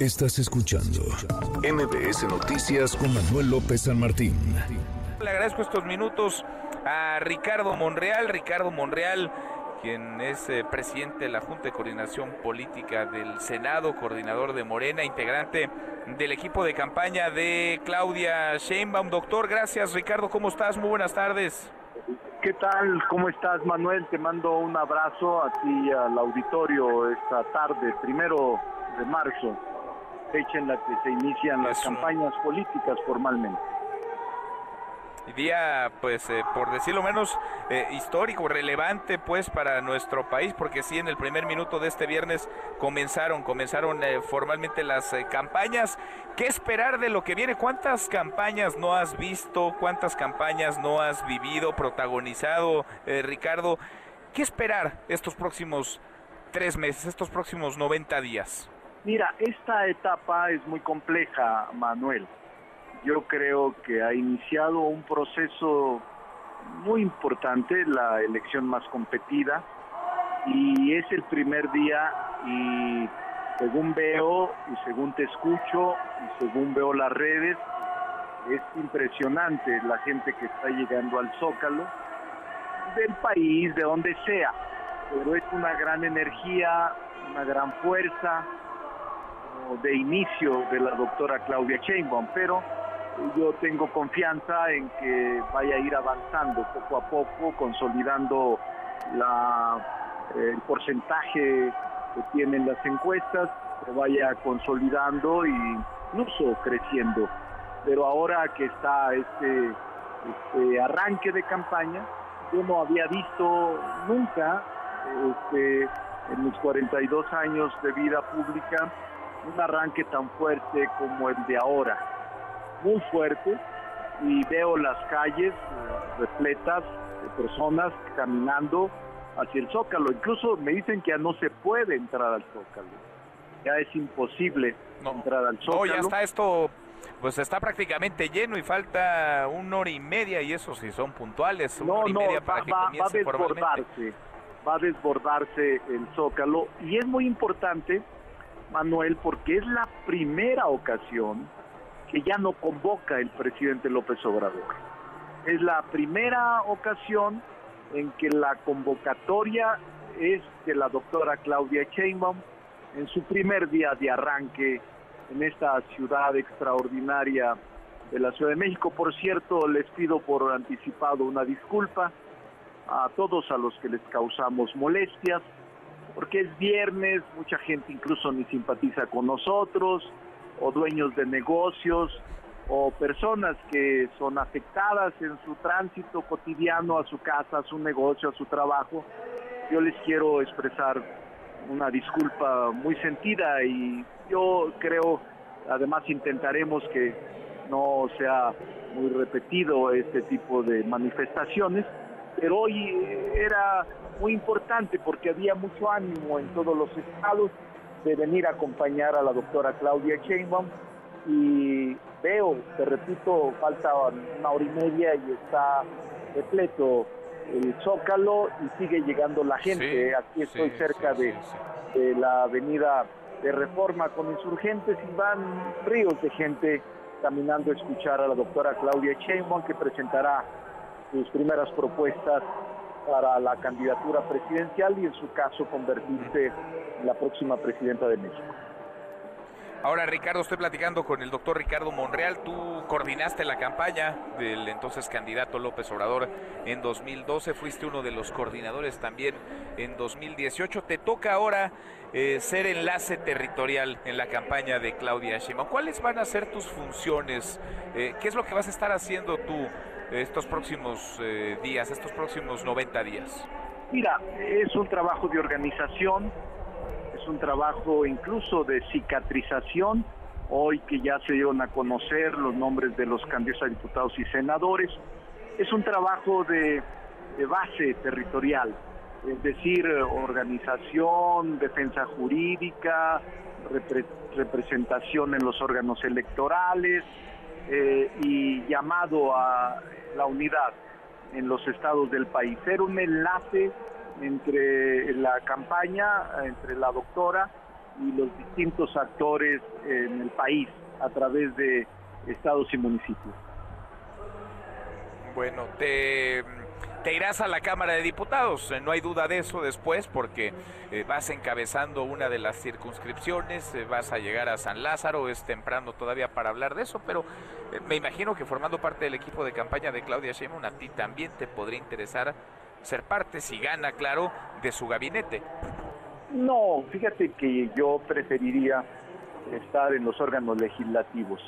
Estás escuchando MBS Noticias con Manuel López San Martín. Le agradezco estos minutos a Ricardo Monreal. Ricardo Monreal, quien es eh, presidente de la Junta de Coordinación Política del Senado, coordinador de Morena, integrante del equipo de campaña de Claudia Sheinbaum. Doctor, gracias. Ricardo, ¿cómo estás? Muy buenas tardes. ¿Qué tal? ¿Cómo estás, Manuel? Te mando un abrazo a ti y al auditorio esta tarde, primero de marzo fecha en la que se inician las campañas políticas formalmente. Día, pues, eh, por decirlo menos, eh, histórico, relevante, pues, para nuestro país, porque sí, en el primer minuto de este viernes comenzaron, comenzaron eh, formalmente las campañas. ¿Qué esperar de lo que viene? ¿Cuántas campañas no has visto? ¿Cuántas campañas no has vivido, protagonizado, Ricardo? ¿Qué esperar estos próximos tres meses, estos próximos 90 días? Mira, esta etapa es muy compleja, Manuel. Yo creo que ha iniciado un proceso muy importante, la elección más competida, y es el primer día y según veo y según te escucho y según veo las redes, es impresionante la gente que está llegando al Zócalo, del país, de donde sea, pero es una gran energía, una gran fuerza, de inicio de la doctora Claudia Sheinbaum, pero yo tengo confianza en que vaya a ir avanzando poco a poco, consolidando la, el porcentaje que tienen las encuestas, que vaya consolidando e incluso creciendo. Pero ahora que está este, este arranque de campaña, yo no había visto nunca este, en mis 42 años de vida pública un arranque tan fuerte como el de ahora, muy fuerte, y veo las calles eh, repletas de personas caminando hacia el Zócalo. Incluso me dicen que ya no se puede entrar al Zócalo, ya es imposible entrar al Zócalo. No, ya está esto, pues está prácticamente lleno y falta una hora y media y eso si son puntuales, una hora y media para que va, va a desbordarse, va a desbordarse el Zócalo. Y es muy importante Manuel, porque es la primera ocasión que ya no convoca el presidente López Obrador. Es la primera ocasión en que la convocatoria es de la doctora Claudia Sheinbaum en su primer día de arranque en esta ciudad extraordinaria de la Ciudad de México. Por cierto, les pido por anticipado una disculpa a todos a los que les causamos molestias porque es viernes, mucha gente incluso ni simpatiza con nosotros, o dueños de negocios, o personas que son afectadas en su tránsito cotidiano a su casa, a su negocio, a su trabajo. Yo les quiero expresar una disculpa muy sentida y yo creo, además intentaremos que no sea muy repetido este tipo de manifestaciones, pero hoy era muy importante porque había mucho ánimo en todos los estados de venir a acompañar a la doctora Claudia Sheinbaum y veo, te repito, falta una hora y media y está repleto el Zócalo y sigue llegando la gente. Aquí estoy cerca de, de la avenida de Reforma con insurgentes y van ríos de gente caminando a escuchar a la doctora Claudia Sheinbaum que presentará sus primeras propuestas para la candidatura presidencial y en su caso convertirse en la próxima presidenta de México. Ahora, Ricardo, estoy platicando con el doctor Ricardo Monreal. Tú coordinaste la campaña del entonces candidato López Obrador en 2012. Fuiste uno de los coordinadores también en 2018. Te toca ahora eh, ser enlace territorial en la campaña de Claudia Sheinbaum. ¿Cuáles van a ser tus funciones? Eh, ¿Qué es lo que vas a estar haciendo tú estos próximos eh, días, estos próximos 90 días? Mira, es un trabajo de organización, un trabajo incluso de cicatrización, hoy que ya se dieron a conocer los nombres de los candidatos a diputados y senadores, es un trabajo de, base territorial, es decir, organización, defensa jurídica, representación en los órganos electorales, eh, y llamado a la unidad en los estados del país. Era un enlace entre la campaña, entre la doctora y los distintos actores en el país a través de estados y municipios. Bueno, te, irás a la Cámara de Diputados, eh, no hay duda de eso después, porque eh, vas encabezando una de las circunscripciones, eh, vas a llegar a San Lázaro, es temprano todavía para hablar de eso, pero me imagino que formando parte del equipo de campaña de Claudia Sheinbaum, a ti también te podría interesar ser parte, si gana, claro, de su gabinete. No, fíjate que yo preferiría estar en los órganos legislativos.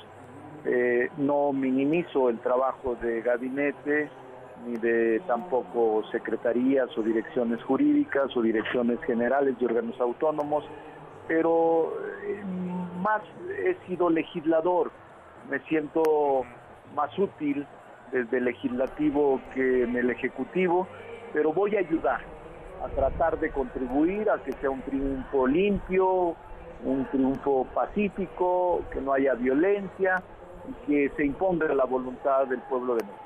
Eh, no minimizo el trabajo de gabinete, ni de tampoco secretarías o direcciones jurídicas o direcciones generales de órganos autónomos, pero eh, más he sido legislador, me siento más útil desde el legislativo que en el ejecutivo, pero voy a ayudar a tratar de contribuir a que sea un triunfo limpio, un triunfo pacífico, que no haya violencia y que se imponga la voluntad del pueblo de México.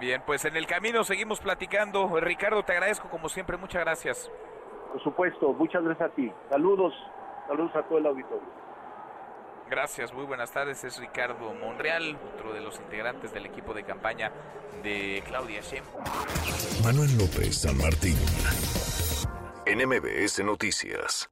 Bien, pues en el camino seguimos platicando. Ricardo, te agradezco como siempre, muchas gracias. Por supuesto, muchas gracias a ti. Saludos, saludos a todo el auditorio. Gracias, muy buenas tardes. Es Ricardo Monreal, otro de los integrantes del equipo de campaña de Claudia Sheinbaum. Manuel López San Martín, NMBS Noticias.